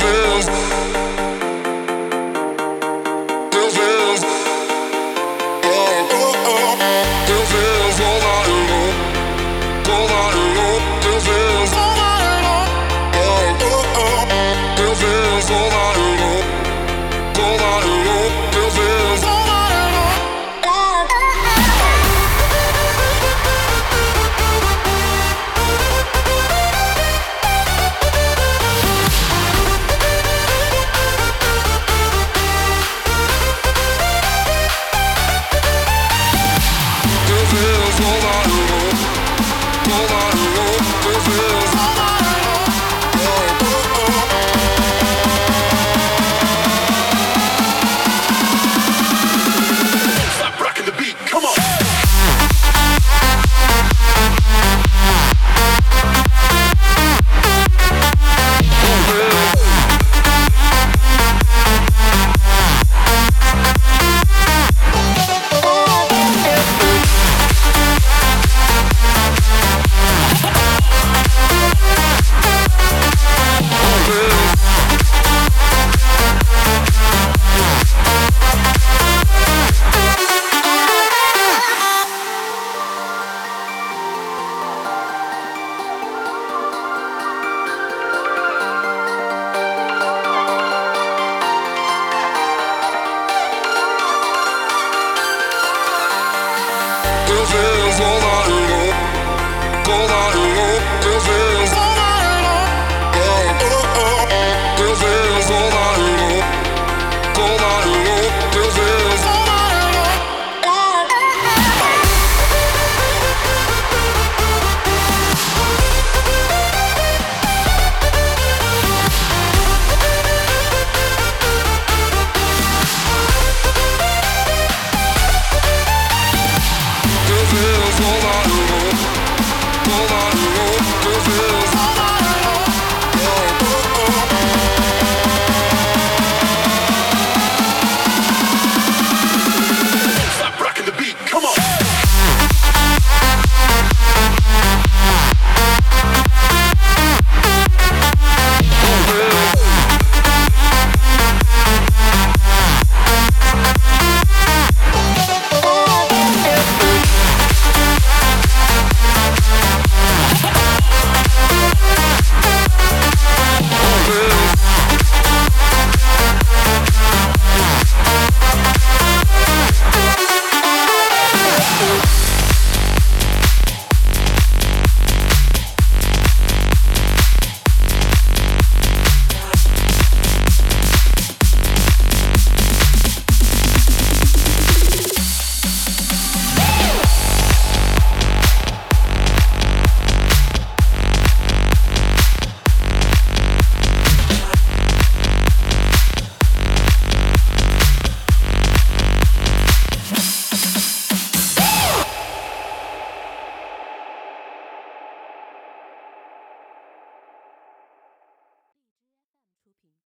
roses 生活